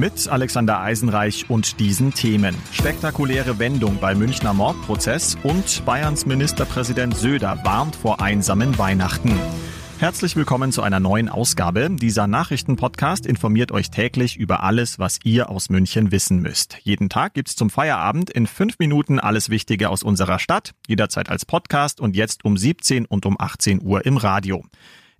Mit Alexander Eisenreich und diesen Themen. Spektakuläre Wendung bei Münchner Mordprozess und Bayerns Ministerpräsident Söder warnt vor einsamen Weihnachten. Herzlich willkommen zu einer neuen Ausgabe. Dieser Nachrichtenpodcast informiert euch täglich über alles, was ihr aus München wissen müsst. Jeden Tag gibt's zum Feierabend in fünf Minuten alles Wichtige aus unserer Stadt, jederzeit als Podcast und jetzt um 17 und um 18 Uhr im Radio.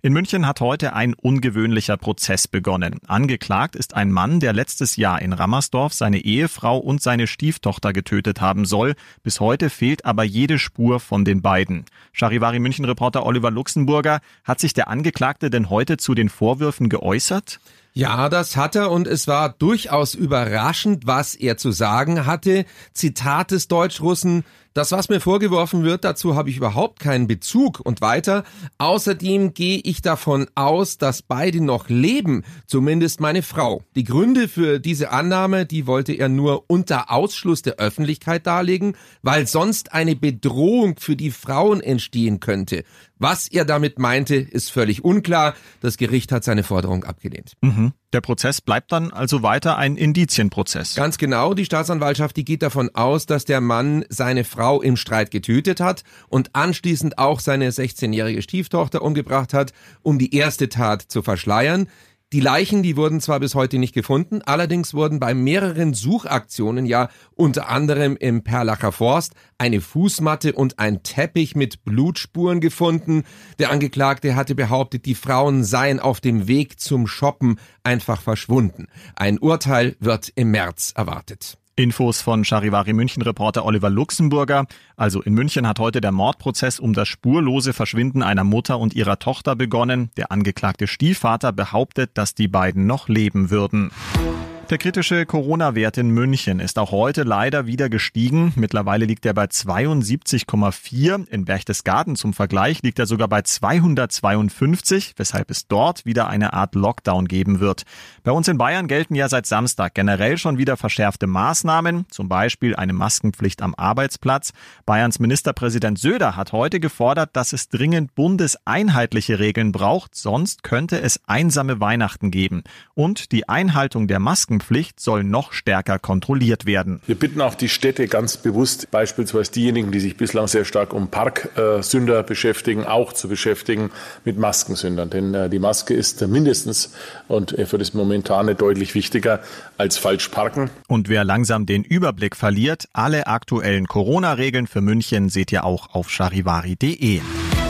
In München hat heute ein ungewöhnlicher Prozess begonnen. Angeklagt ist ein Mann, der letztes Jahr in Rammersdorf seine Ehefrau und seine Stieftochter getötet haben soll. Bis heute fehlt aber jede Spur von den beiden. Charivari München Reporter Oliver Luxemburger, hat sich der Angeklagte denn heute zu den Vorwürfen geäußert? Ja, das hat er und es war durchaus überraschend, was er zu sagen hatte. Zitat des Deutschrussen, das, was mir vorgeworfen wird, dazu habe ich überhaupt keinen Bezug und weiter. Außerdem gehe ich davon aus, dass beide noch leben, zumindest meine Frau. Die Gründe für diese Annahme, die wollte er nur unter Ausschluss der Öffentlichkeit darlegen, weil sonst eine Bedrohung für die Frauen entstehen könnte. Was er damit meinte, ist völlig unklar. Das Gericht hat seine Forderung abgelehnt. Mhm. Der Prozess bleibt dann also weiter ein Indizienprozess. Ganz genau. Die Staatsanwaltschaft, die geht davon aus, dass der Mann seine Frau im Streit getötet hat und anschließend auch seine 16-jährige Stieftochter umgebracht hat, um die erste Tat zu verschleiern. Die Leichen, die wurden zwar bis heute nicht gefunden, allerdings wurden bei mehreren Suchaktionen, ja unter anderem im Perlacher Forst, eine Fußmatte und ein Teppich mit Blutspuren gefunden. Der Angeklagte hatte behauptet, die Frauen seien auf dem Weg zum Shoppen einfach verschwunden. Ein Urteil wird im März erwartet. Infos von Charivari München Reporter Oliver Luxemburger. Also in München hat heute der Mordprozess um das spurlose Verschwinden einer Mutter und ihrer Tochter begonnen. Der angeklagte Stiefvater behauptet, dass die beiden noch leben würden. Der kritische Corona-Wert in München ist auch heute leider wieder gestiegen. Mittlerweile liegt er bei 72,4. In Berchtesgaden zum Vergleich liegt er sogar bei 252, weshalb es dort wieder eine Art Lockdown geben wird. Bei uns in Bayern gelten ja seit Samstag generell schon wieder verschärfte Maßnahmen, zum Beispiel eine Maskenpflicht am Arbeitsplatz. Bayerns Ministerpräsident Söder hat heute gefordert, dass es dringend bundeseinheitliche Regeln braucht, sonst könnte es einsame Weihnachten geben. Und die Einhaltung der Masken Maskenpflicht soll noch stärker kontrolliert werden. Wir bitten auch die Städte ganz bewusst, beispielsweise diejenigen, die sich bislang sehr stark um Parksünder beschäftigen, auch zu beschäftigen mit Maskensündern. Denn äh, die Maske ist mindestens und für das Momentane deutlich wichtiger als falsch parken. Und wer langsam den Überblick verliert, alle aktuellen Corona-Regeln für München seht ihr auch auf charivari.de.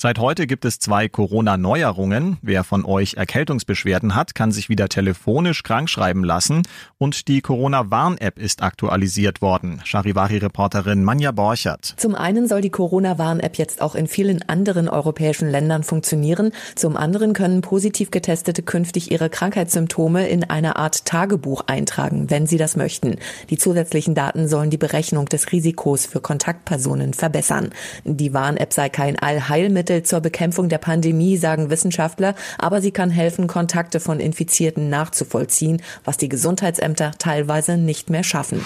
Seit heute gibt es zwei Corona-Neuerungen. Wer von euch Erkältungsbeschwerden hat, kann sich wieder telefonisch krankschreiben lassen und die Corona-Warn-App ist aktualisiert worden. Charivari-Reporterin Manja Borchert. Zum einen soll die Corona-Warn-App jetzt auch in vielen anderen europäischen Ländern funktionieren. Zum anderen können positiv Getestete künftig ihre Krankheitssymptome in einer Art Tagebuch eintragen, wenn sie das möchten. Die zusätzlichen Daten sollen die Berechnung des Risikos für Kontaktpersonen verbessern. Die Warn-App sei kein Allheilmittel Mittel zur Bekämpfung der Pandemie, sagen Wissenschaftler, aber sie kann helfen, Kontakte von Infizierten nachzuvollziehen, was die Gesundheitsämter teilweise nicht mehr schaffen.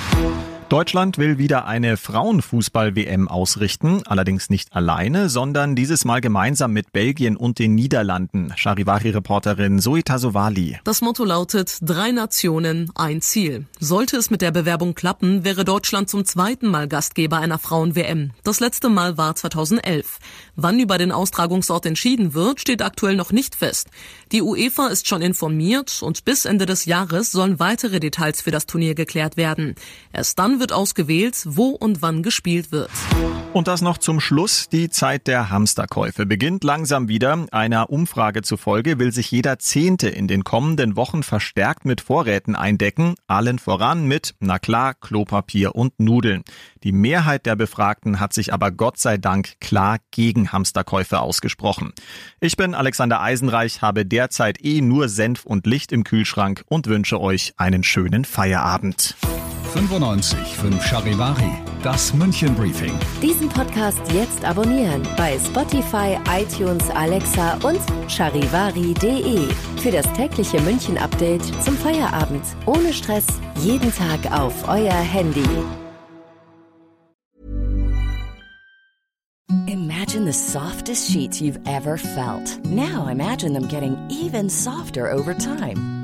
Deutschland will wieder eine Frauenfußball-WM ausrichten, allerdings nicht alleine, sondern dieses Mal gemeinsam mit Belgien und den Niederlanden. Charivari-Reporterin Zoe Tasovali. Das Motto lautet Drei Nationen, ein Ziel. Sollte es mit der Bewerbung klappen, wäre Deutschland zum zweiten Mal Gastgeber einer Frauen-WM. Das letzte Mal war 2011. Wann über den Austragungsort entschieden wird, steht aktuell noch nicht fest. Die UEFA ist schon informiert und bis Ende des Jahres sollen weitere Details für das Turnier geklärt werden. Erst dann wird ausgewählt, wo und wann gespielt wird. Und das noch zum Schluss. Die Zeit der Hamsterkäufe beginnt langsam wieder. Einer Umfrage zufolge will sich jeder Zehnte in den kommenden Wochen verstärkt mit Vorräten eindecken. Allen voran mit, na klar, Klopapier und Nudeln. Die Mehrheit der Befragten hat sich aber Gott sei Dank klar gegen Hamsterkäufe ausgesprochen. Ich bin Alexander Eisenreich, habe derzeit eh nur Senf und Licht im Kühlschrank und wünsche euch einen schönen Feierabend. 95 5 Charivari, das München Briefing. Diesen Podcast jetzt abonnieren bei Spotify, iTunes, Alexa und charivari.de. Für das tägliche München Update zum Feierabend. Ohne Stress, jeden Tag auf euer Handy. Imagine the softest sheets you've ever felt. Now imagine them getting even softer over time.